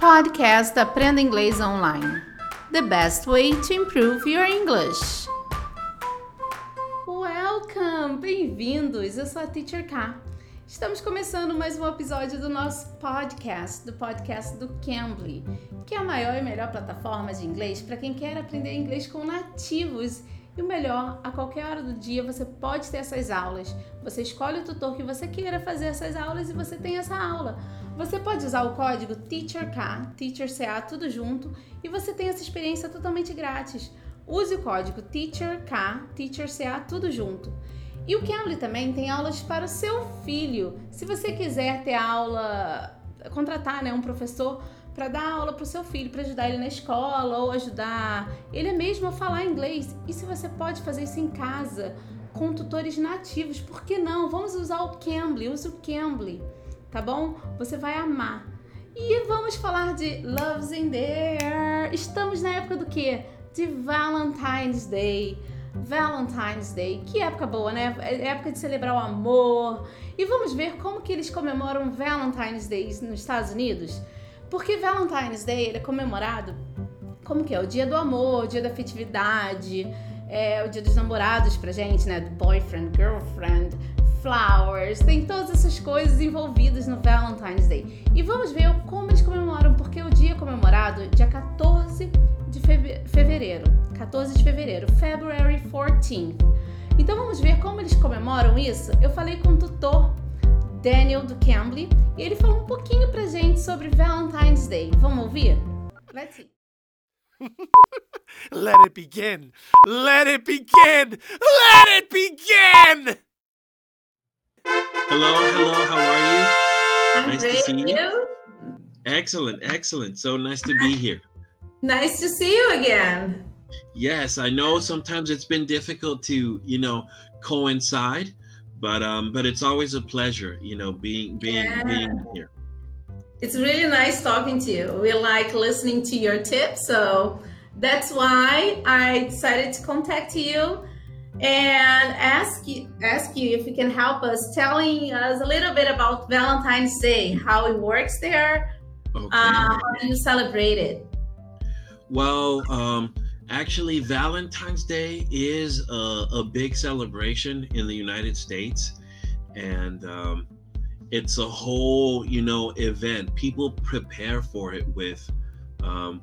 Podcast Aprenda Inglês Online. The best way to improve your English. Welcome! Bem-vindos! Eu sou a Teacher K. Estamos começando mais um episódio do nosso podcast, do podcast do Cambly, que é a maior e melhor plataforma de inglês para quem quer aprender inglês com nativos. E o melhor, a qualquer hora do dia você pode ter essas aulas. Você escolhe o tutor que você queira fazer essas aulas e você tem essa aula. Você pode usar o código TEACHERK, TEACHERCA, tudo junto, e você tem essa experiência totalmente grátis. Use o código TEACHERK, TEACHERCA, tudo junto. E o Cambly também tem aulas para o seu filho. Se você quiser ter aula, contratar né, um professor para dar aula para o seu filho, para ajudar ele na escola ou ajudar ele mesmo a falar inglês. E se você pode fazer isso em casa com tutores nativos, por que não? Vamos usar o Cambly, use o Cambly tá bom? Você vai amar. E vamos falar de Love's in There. Estamos na época do quê? De Valentine's Day. Valentine's Day, que época boa, né? É época de celebrar o amor. E vamos ver como que eles comemoram Valentine's Day nos Estados Unidos. Porque Valentine's Day é comemorado como que é? O dia do amor, o dia da afetividade, é o dia dos namorados pra gente, né? Do boyfriend, girlfriend, flowers, tem todas essas coisas envolvidas no Valentine's Day. E vamos ver como eles comemoram, porque o dia comemorado dia 14 de fevereiro. 14 de fevereiro, February 14th. Então vamos ver como eles comemoram isso? Eu falei com o tutor Daniel do Cambly e ele falou um pouquinho pra gente sobre Valentine's Day. Vamos ouvir? Let's see. Let it begin! Let it begin! Let it begin! Hello, hello, how are you? I'm nice great. to see you. you. Excellent, excellent. So nice to be here. Nice to see you again. Yes, I know sometimes it's been difficult to, you know, coincide, but um but it's always a pleasure, you know, being being Yeah. being here. It's really nice talking to you. We like listening to your tips, so that's why I decided to contact you and ask you ask you if you can help us telling us a little bit about Valentine's Day, how it works there, Okay. uh, how do you celebrate it? Well, um, actually, Valentine's Day is a, a big celebration in the United States, and um, it's a whole, you know, event. People prepare for it with, um,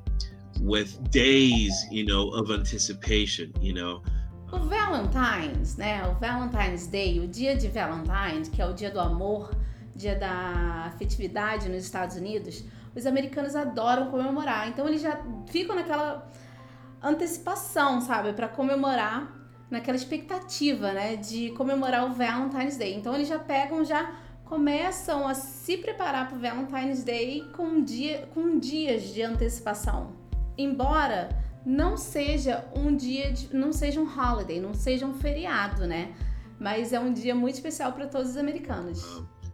with days, you know, of anticipation. You know, O Valentine's, né? O Valentine's Day, o dia de Valentine's, que é o dia do amor, dia da afetividade nos Estados Unidos, os americanos adoram comemorar. Então eles já ficam naquela antecipação, sabe, para comemorar, naquela expectativa, né, de comemorar o Valentine's Day. Então eles já pegam, já começam a se preparar para o Valentine's Day com, dia, com dias de antecipação. Embora não seja um dia, de, não seja um holiday, não seja um feriado, né? Mas é um dia muito especial para todos os americanos.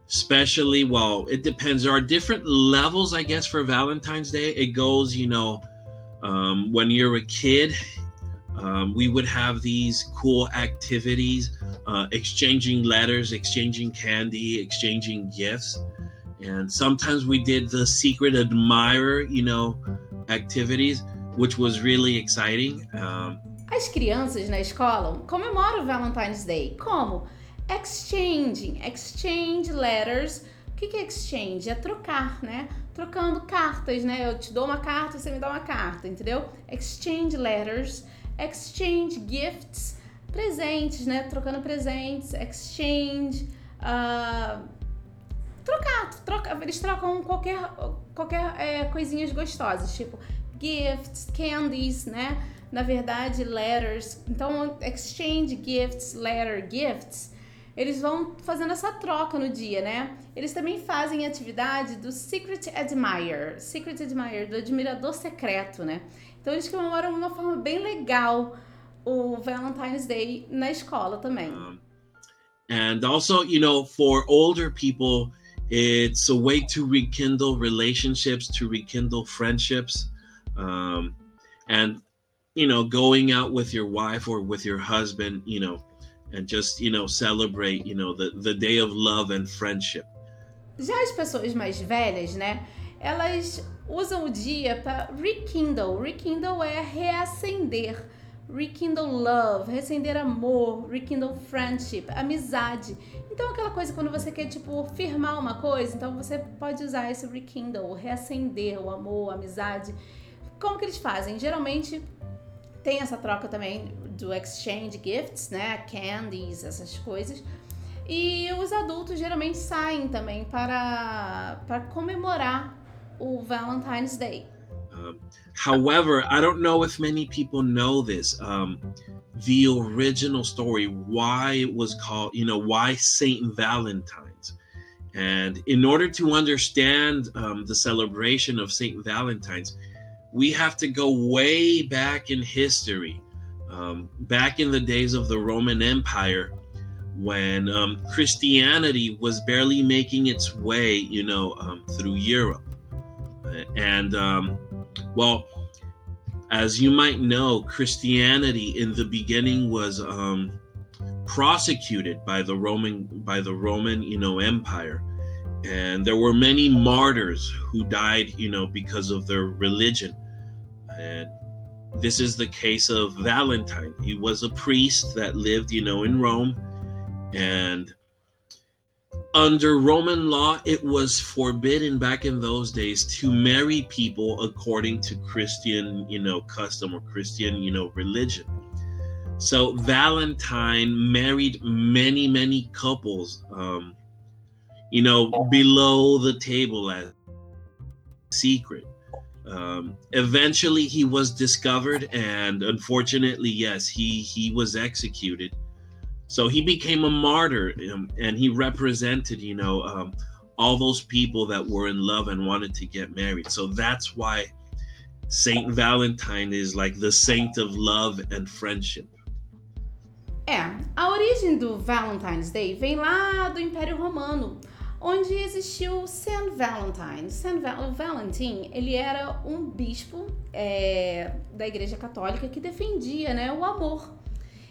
especially well, it depends. There are different levels, I guess, for Valentine's Day. It goes, you know, um, when you're a kid, um, we would have these cool activities, uh, exchanging letters, exchanging candy, exchanging gifts. And sometimes we did the secret admirer, you know, activities, which was really exciting. Um, As crianças na escola comemoram o Valentine's Day. Como? Exchanging, exchange letters. O que é exchange? É trocar, né? Trocando cartas, né? Eu te dou uma carta, você me dá uma carta, entendeu? Exchange letters, exchange gifts, presentes, né? Trocando presentes, exchange, ah, trocar, troca, eles trocam qualquer, qualquer é, coisinhas gostosas, tipo gifts, candies, né? Na verdade, letters. Então, exchange gifts, letter gifts, eles vão fazendo essa troca no dia, né? Eles também fazem atividade do Secret Admirer, Secret Admirer, do admirador secreto, né? Então, eles comemoram de uma forma bem legal o Valentine's Day na escola também. And also, you know, for older people, it's a way to rekindle relationships, to rekindle friendships, um, and you know, going out with your wife or with your husband, you know, and just you know celebrate, you know, the the day of love and friendship. Já as pessoas mais velhas, né? elas usam o dia para rekindle. Rekindle é reacender. Rekindle love, reacender amor, rekindle friendship, amizade. Então aquela coisa quando você quer tipo firmar uma coisa, então você pode usar esse rekindle, reacender o amor, a amizade. Como que eles fazem? Geralmente tem essa troca também do exchange gifts, né? Candies, essas coisas. E os adultos geralmente saem também para, para comemorar o Valentine's Day. Um, however, I don't know if many people know this. Um, the original story, why it was called, you know, why Saint Valentine's. And in order to understand um, the celebration of Saint Valentine's, we have to go way back in history, um, back in the days of the Roman Empire, when um, Christianity was barely making its way, you know, um, through Europe. And, um, well, as you might know, Christianity in the beginning was um, prosecuted by the Roman by the Roman, you know, Empire, and there were many martyrs who died, you know, because of their religion. And this is the case of Valentine. He was a priest that lived, you know, in Rome, and under Roman law, it was forbidden back in those days to marry people according to Christian, you know, custom or Christian, you know, religion. So Valentine married many, many couples, um, you know, below the table as secret. Um, eventually, he was discovered, and unfortunately, yes, he he was executed. So he became a martyr, um, and he represented, you know, um, all those people that were in love and wanted to get married. So that's why Saint Valentine is like the saint of love and friendship. É, a origem do Valentine's Day vem lá do Império Romano, onde existiu Saint Valentine. Saint Val ele era um bispo é, da Igreja Católica que defendia, né, o amor.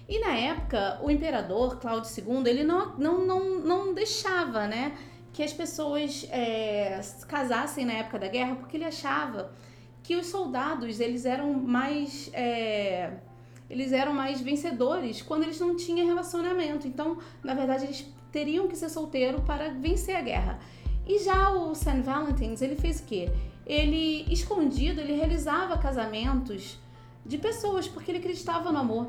E na época, o imperador Cláudio II, ele não, não, não, não deixava, né, que as pessoas é, casassem na época da guerra, porque ele achava que os soldados, eles eram mais... É, eles eram mais vencedores quando eles não tinham relacionamento. Então, na verdade, eles teriam que ser solteiro para vencer a guerra. E já o St. Valentine's, ele fez o quê? Ele, escondido, ele realizava casamentos de pessoas, porque ele acreditava no amor.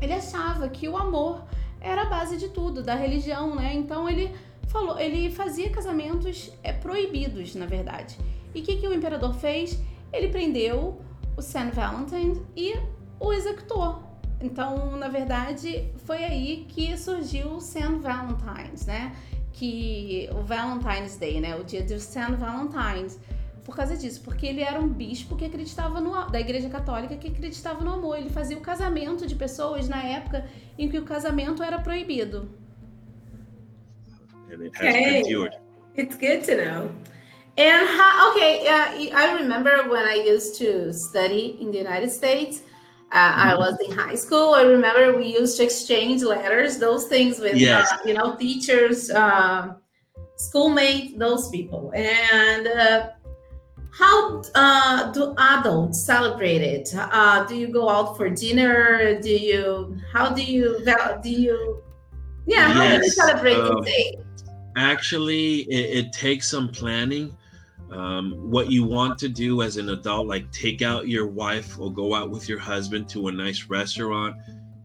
Ele achava que o amor era a base de tudo, da religião, né? Então ele falou, ele fazia casamentos é, proibidos, na verdade. E o que, que o imperador fez? Ele prendeu o St. Valentine e o executor. Então, na verdade, foi aí que surgiu o St. Valentine's, né? Que o Valentine's Day, né? O dia do St. Valentine's. Por causa disso, porque ele era um bispo que acreditava no da Igreja Católica que acreditava no amor. Ele fazia o casamento de pessoas na época em que o casamento era proibido. And it has okay. It's good to know. And how, okay, uh, I remember when I used to study in the United States. Uh, I mm-hmm. was in high school. I remember we used to exchange letters, those things with yes. uh, you know teachers, uh, schoolmates, those people. And uh, how uh, do adults celebrate it? Uh, do you go out for dinner? Do you? How do you? Do you? Yeah, how yes. do you celebrate um, the day? Actually, it, it takes some planning um, what you want to do as an adult like take out your wife or go out with your husband to a nice restaurant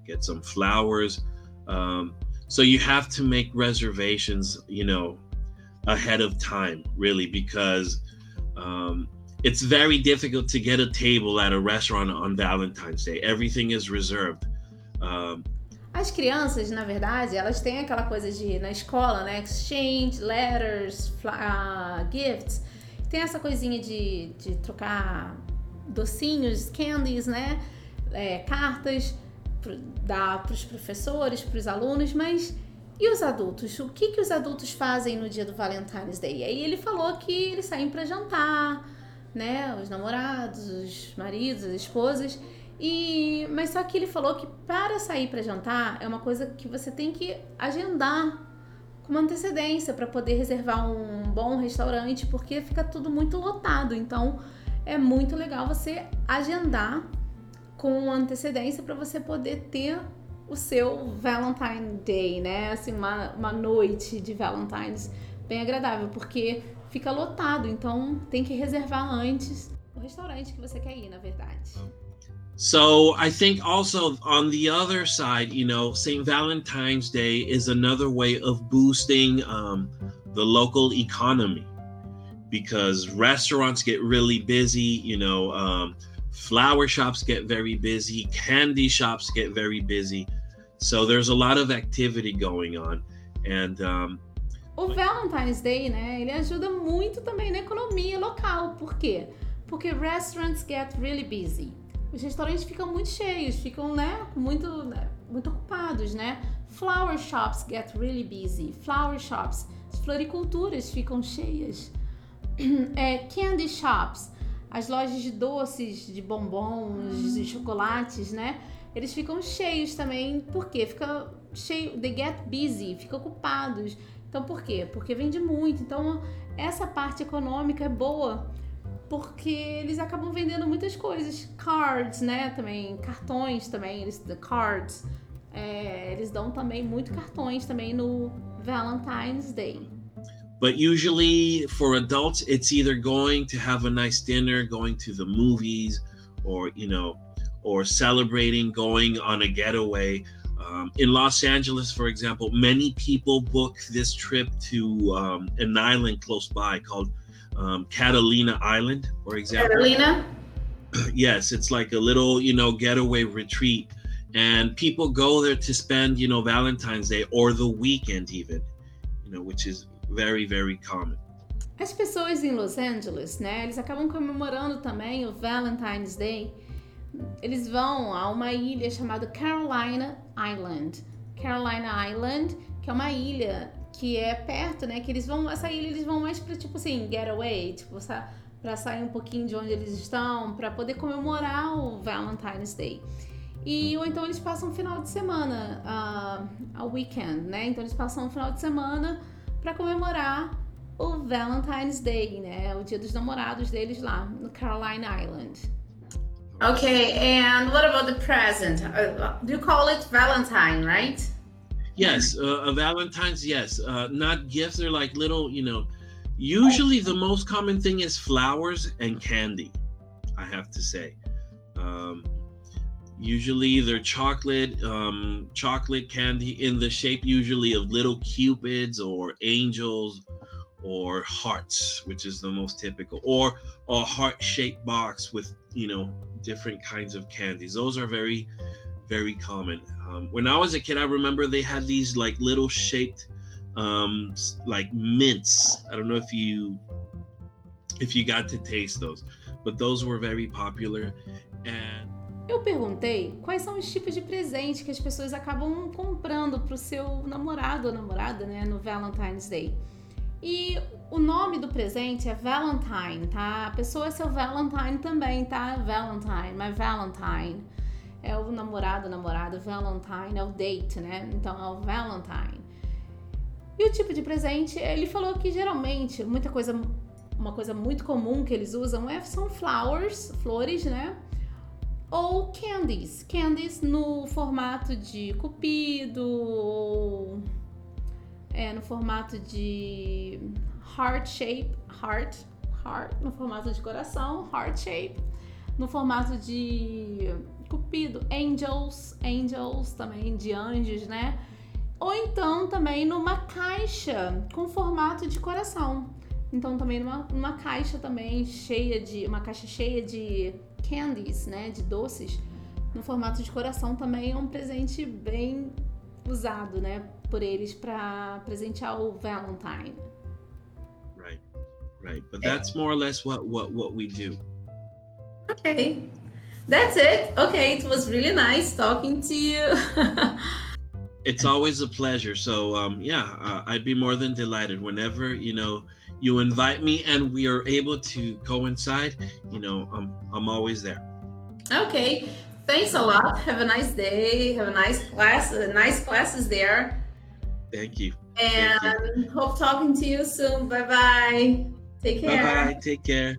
get some flowers um, so you have to make reservations you know ahead of time really because um, it's very difficult to get a table at a restaurant on valentine's day everything is reserved um, As crianças, na verdade, elas têm aquela coisa de na escola, né? Exchange, letters, uh, gifts. Tem essa coisinha de, de trocar docinhos, candies, né? É, cartas, dar para os professores, para os alunos, mas e os adultos? O que, que os adultos fazem no dia do Valentine's Day? Aí ele falou que eles saem para jantar, né? Os namorados, os maridos, as esposas. E mas só que ele falou que para sair para jantar é uma coisa que você tem que agendar uma antecedência para poder reservar um bom restaurante, porque fica tudo muito lotado. Então é muito legal você agendar com antecedência para você poder ter o seu Valentine Day, né? Assim, uma, uma noite de Valentine's bem agradável, porque fica lotado, então tem que reservar antes o restaurante que você quer ir, na verdade. So I think also on the other side, you know, St. Valentine's Day is another way of boosting um, the local economy because restaurants get really busy, you know, um, flower shops get very busy, candy shops get very busy. So there's a lot of activity going on. And um, o Valentine's Day, né, ele ajuda muito também na economia local. Por quê? Porque restaurants get really busy. Os restaurantes ficam muito cheios, ficam, né, muito, né, muito ocupados, né? Flower shops get really busy. Flower shops, as floriculturas ficam cheias. É, candy shops, as lojas de doces, de bombons, de chocolates, né? Eles ficam cheios também, porque fica cheio, they get busy, ficam ocupados. Então por quê? Porque vende muito. Então essa parte econômica é boa porque eles acabam vendendo muitas coisas. Cards, né? Também, cartões também, eles, cards. É, eles dão também muito cartões também no Valentine's Day. But usually for adults, it's either going to have a nice dinner, going to the movies, or, you know, or celebrating, going on a getaway. Um, in Los Angeles, for example, many people book this trip to um, an island close by called um, Catalina Island, for example. Catalina? yes, it's like a little, you know, getaway retreat. And people go there to spend, you know, Valentine's Day or the weekend even, you know, which is very, very common. As pessoas em Los Angeles, né, eles acabam comemorando também o Valentine's Day. Eles vão a uma ilha chamada Carolina Island. Carolina Island, que é uma ilha que é perto, né? Que eles vão, ilha eles vão mais para tipo assim, getaway, tipo, para sair um pouquinho de onde eles estão, para poder comemorar o Valentine's Day. E ou então eles passam um final de semana, uh, a weekend, né? Então eles passam um final de semana para comemorar o Valentine's Day, né? O dia dos namorados deles lá no Caroline Island. Okay, and what about the present? Uh, do you call it Valentine, right? Yes, uh, a Valentine's. Yes, uh, not gifts. They're like little, you know. Usually, the most common thing is flowers and candy. I have to say. Um, usually, they're chocolate, um, chocolate candy in the shape usually of little cupids or angels or hearts, which is the most typical, or a heart-shaped box with you know different kinds of candies. Those are very, very common. Um, when I was a kid, I remember they had these like little shaped, um, like mints. I don't know if you if you got to taste those, but those were very popular. And eu perguntei quais são os tipos de presente que as pessoas acabam comprando para o seu namorado ou namorada, né, no Valentine's Day. E o nome do presente é Valentine, tá? A pessoa é seu Valentine também, tá? Valentine, my Valentine é o namorado, namorada, Valentine é o date, né? Então é o Valentine. E o tipo de presente, ele falou que geralmente muita coisa, uma coisa muito comum que eles usam é são flowers, flores, né? Ou candies, candies no formato de cupido, ou é, no formato de heart shape, heart, heart, no formato de coração, heart shape, no formato de Cupido, angels, angels também de anjos, né? Ou então também numa caixa com formato de coração. Então também numa, numa caixa também cheia de uma caixa cheia de candies, né, de doces, no formato de coração também é um presente bem usado, né, por eles para presentear o Valentine. Right. Right. But that's more or less what what what we do. Okay. That's it. Okay, it was really nice talking to you. it's always a pleasure. So, um, yeah, uh, I'd be more than delighted whenever you know you invite me and we are able to coincide. You know, I'm I'm always there. Okay, thanks a lot. Have a nice day. Have a nice class. Uh, nice classes there. Thank you. And hope talking to you soon. Bye bye. Take care. Bye bye. Take care.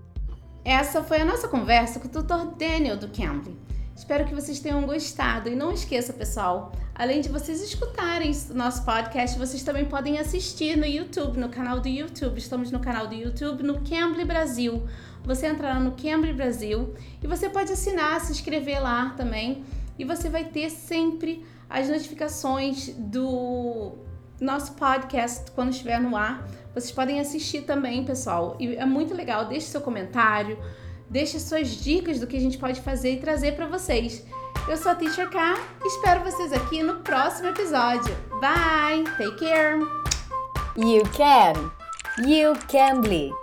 Essa foi a nossa conversa com o tutor Daniel do Cambly. Espero que vocês tenham gostado e não esqueça, pessoal, além de vocês escutarem nosso podcast, vocês também podem assistir no YouTube, no canal do YouTube. Estamos no canal do YouTube no Cambly Brasil. Você entra lá no Cambly Brasil e você pode assinar, se inscrever lá também e você vai ter sempre as notificações do nosso podcast quando estiver no ar. Vocês podem assistir também, pessoal. E é muito legal. Deixe seu comentário, deixe suas dicas do que a gente pode fazer e trazer para vocês. Eu sou a Teacher K. Espero vocês aqui no próximo episódio. Bye. Take care. You can. You can be.